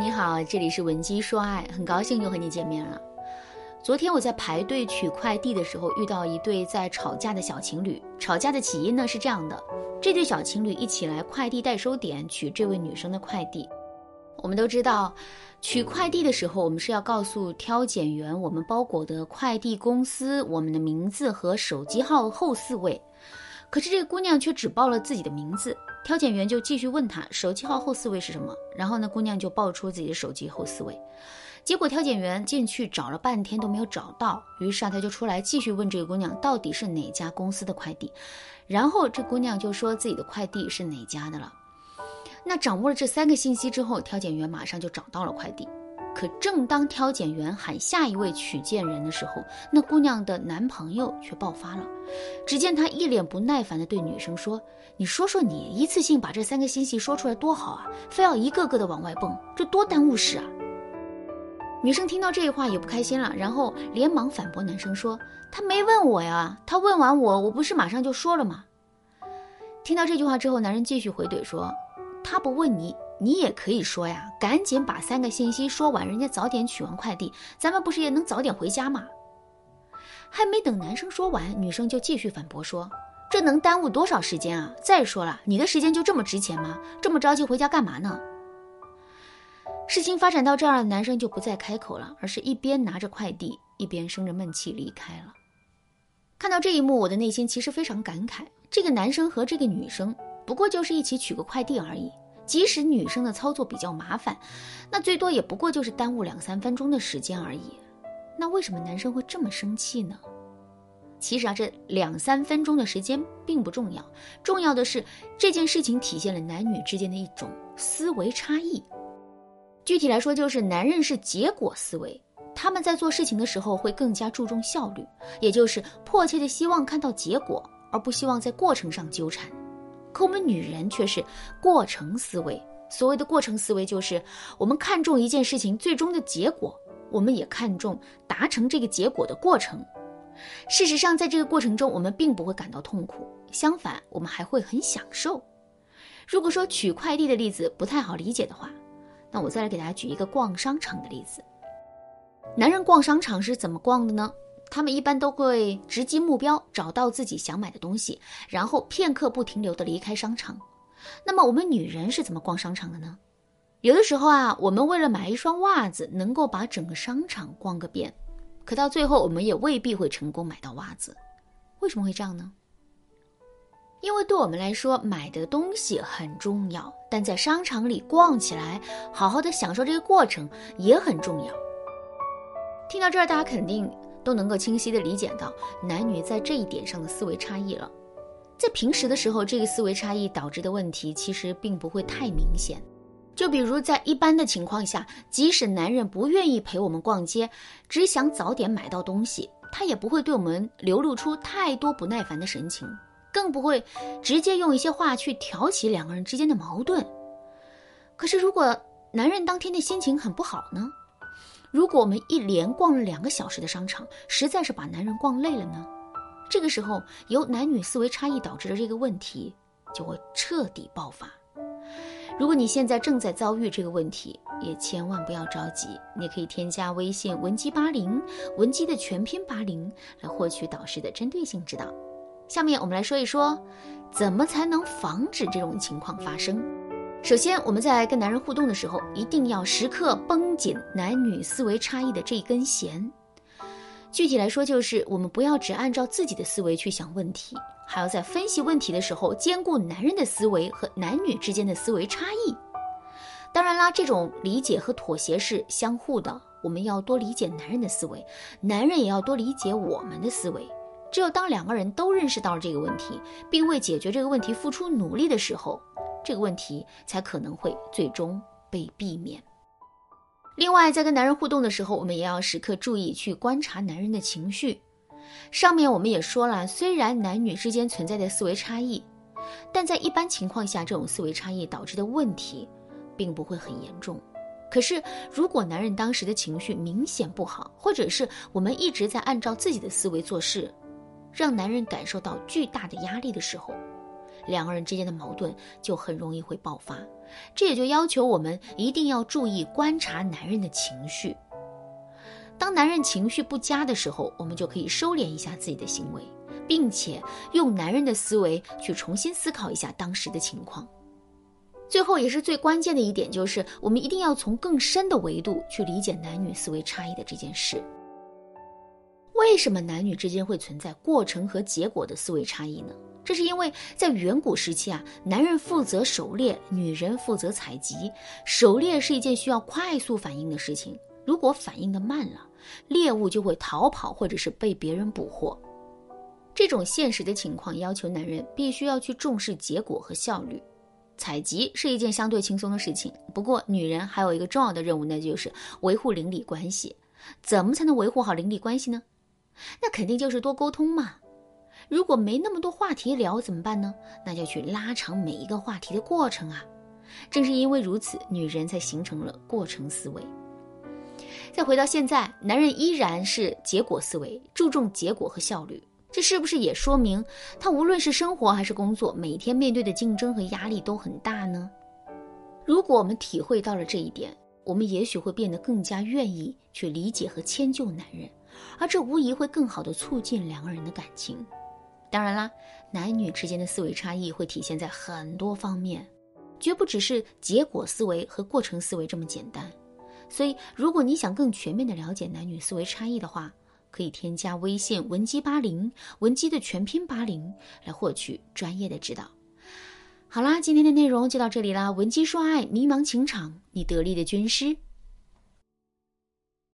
你好，这里是文姬说爱，很高兴又和你见面了。昨天我在排队取快递的时候，遇到一对在吵架的小情侣。吵架的起因呢是这样的：这对小情侣一起来快递代收点取这位女生的快递。我们都知道，取快递的时候，我们是要告诉挑拣员我们包裹的快递公司、我们的名字和手机号后四位。可是这个姑娘却只报了自己的名字。挑拣员就继续问他手机号后四位是什么，然后呢，姑娘就报出自己的手机后四位，结果挑拣员进去找了半天都没有找到，于是啊，他就出来继续问这个姑娘到底是哪家公司的快递，然后这姑娘就说自己的快递是哪家的了。那掌握了这三个信息之后，挑拣员马上就找到了快递。可正当挑拣员喊下一位取件人的时候，那姑娘的男朋友却爆发了。只见他一脸不耐烦地对女生说：“你说说你，一次性把这三个信息说出来多好啊，非要一个个的往外蹦，这多耽误事啊！”女生听到这话也不开心了，然后连忙反驳男生说：“他没问我呀，他问完我，我不是马上就说了吗？”听到这句话之后，男人继续回怼说：“他不问你。”你也可以说呀，赶紧把三个信息说完，人家早点取完快递，咱们不是也能早点回家吗？还没等男生说完，女生就继续反驳说：“这能耽误多少时间啊？再说了，你的时间就这么值钱吗？这么着急回家干嘛呢？”事情发展到这儿，男生就不再开口了，而是一边拿着快递，一边生着闷气离开了。看到这一幕，我的内心其实非常感慨：这个男生和这个女生不过就是一起取个快递而已。即使女生的操作比较麻烦，那最多也不过就是耽误两三分钟的时间而已。那为什么男生会这么生气呢？其实啊，这两三分钟的时间并不重要，重要的是这件事情体现了男女之间的一种思维差异。具体来说，就是男人是结果思维，他们在做事情的时候会更加注重效率，也就是迫切的希望看到结果，而不希望在过程上纠缠。可我们女人却是过程思维。所谓的过程思维，就是我们看重一件事情最终的结果，我们也看重达成这个结果的过程。事实上，在这个过程中，我们并不会感到痛苦，相反，我们还会很享受。如果说取快递的例子不太好理解的话，那我再来给大家举一个逛商场的例子。男人逛商场是怎么逛的呢？他们一般都会直击目标，找到自己想买的东西，然后片刻不停留的离开商场。那么我们女人是怎么逛商场的呢？有的时候啊，我们为了买一双袜子，能够把整个商场逛个遍，可到最后我们也未必会成功买到袜子。为什么会这样呢？因为对我们来说，买的东西很重要，但在商场里逛起来，好好的享受这个过程也很重要。听到这儿，大家肯定。都能够清晰地理解到男女在这一点上的思维差异了。在平时的时候，这个思维差异导致的问题其实并不会太明显。就比如在一般的情况下，即使男人不愿意陪我们逛街，只想早点买到东西，他也不会对我们流露出太多不耐烦的神情，更不会直接用一些话去挑起两个人之间的矛盾。可是，如果男人当天的心情很不好呢？如果我们一连逛了两个小时的商场，实在是把男人逛累了呢？这个时候，由男女思维差异导致的这个问题就会彻底爆发。如果你现在正在遭遇这个问题，也千万不要着急，你可以添加微信文姬八零，文姬的全拼八零，来获取导师的针对性指导。下面我们来说一说，怎么才能防止这种情况发生。首先，我们在跟男人互动的时候，一定要时刻绷紧男女思维差异的这一根弦。具体来说，就是我们不要只按照自己的思维去想问题，还要在分析问题的时候兼顾男人的思维和男女之间的思维差异。当然啦，这种理解和妥协是相互的，我们要多理解男人的思维，男人也要多理解我们的思维。只有当两个人都认识到了这个问题，并为解决这个问题付出努力的时候。这个问题才可能会最终被避免。另外，在跟男人互动的时候，我们也要时刻注意去观察男人的情绪。上面我们也说了，虽然男女之间存在的思维差异，但在一般情况下，这种思维差异导致的问题并不会很严重。可是，如果男人当时的情绪明显不好，或者是我们一直在按照自己的思维做事，让男人感受到巨大的压力的时候，两个人之间的矛盾就很容易会爆发。这也就要求我们一定要注意观察男人的情绪。当男人情绪不佳的时候，我们就可以收敛一下自己的行为，并且用男人的思维去重新思考一下当时的情况。最后也是最关键的一点，就是我们一定要从更深的维度去理解男女思维差异的这件事。为什么男女之间会存在过程和结果的思维差异呢？这是因为在远古时期啊，男人负责狩猎，女人负责采集。狩猎是一件需要快速反应的事情，如果反应的慢了，猎物就会逃跑或者是被别人捕获。这种现实的情况要求男人必须要去重视结果和效率。采集是一件相对轻松的事情，不过女人还有一个重要的任务，那就是维护邻里关系。怎么才能维护好邻里关系呢？那肯定就是多沟通嘛。如果没那么多话题聊怎么办呢？那就去拉长每一个话题的过程啊。正是因为如此，女人才形成了过程思维。再回到现在，男人依然是结果思维，注重结果和效率。这是不是也说明他无论是生活还是工作，每天面对的竞争和压力都很大呢？如果我们体会到了这一点，我们也许会变得更加愿意去理解和迁就男人。而这无疑会更好的促进两个人的感情。当然啦，男女之间的思维差异会体现在很多方面，绝不只是结果思维和过程思维这么简单。所以，如果你想更全面的了解男女思维差异的话，可以添加微信文姬八零，文姬的全拼八零，来获取专业的指导。好啦，今天的内容就到这里啦。文姬说爱，迷茫情场，你得力的军师。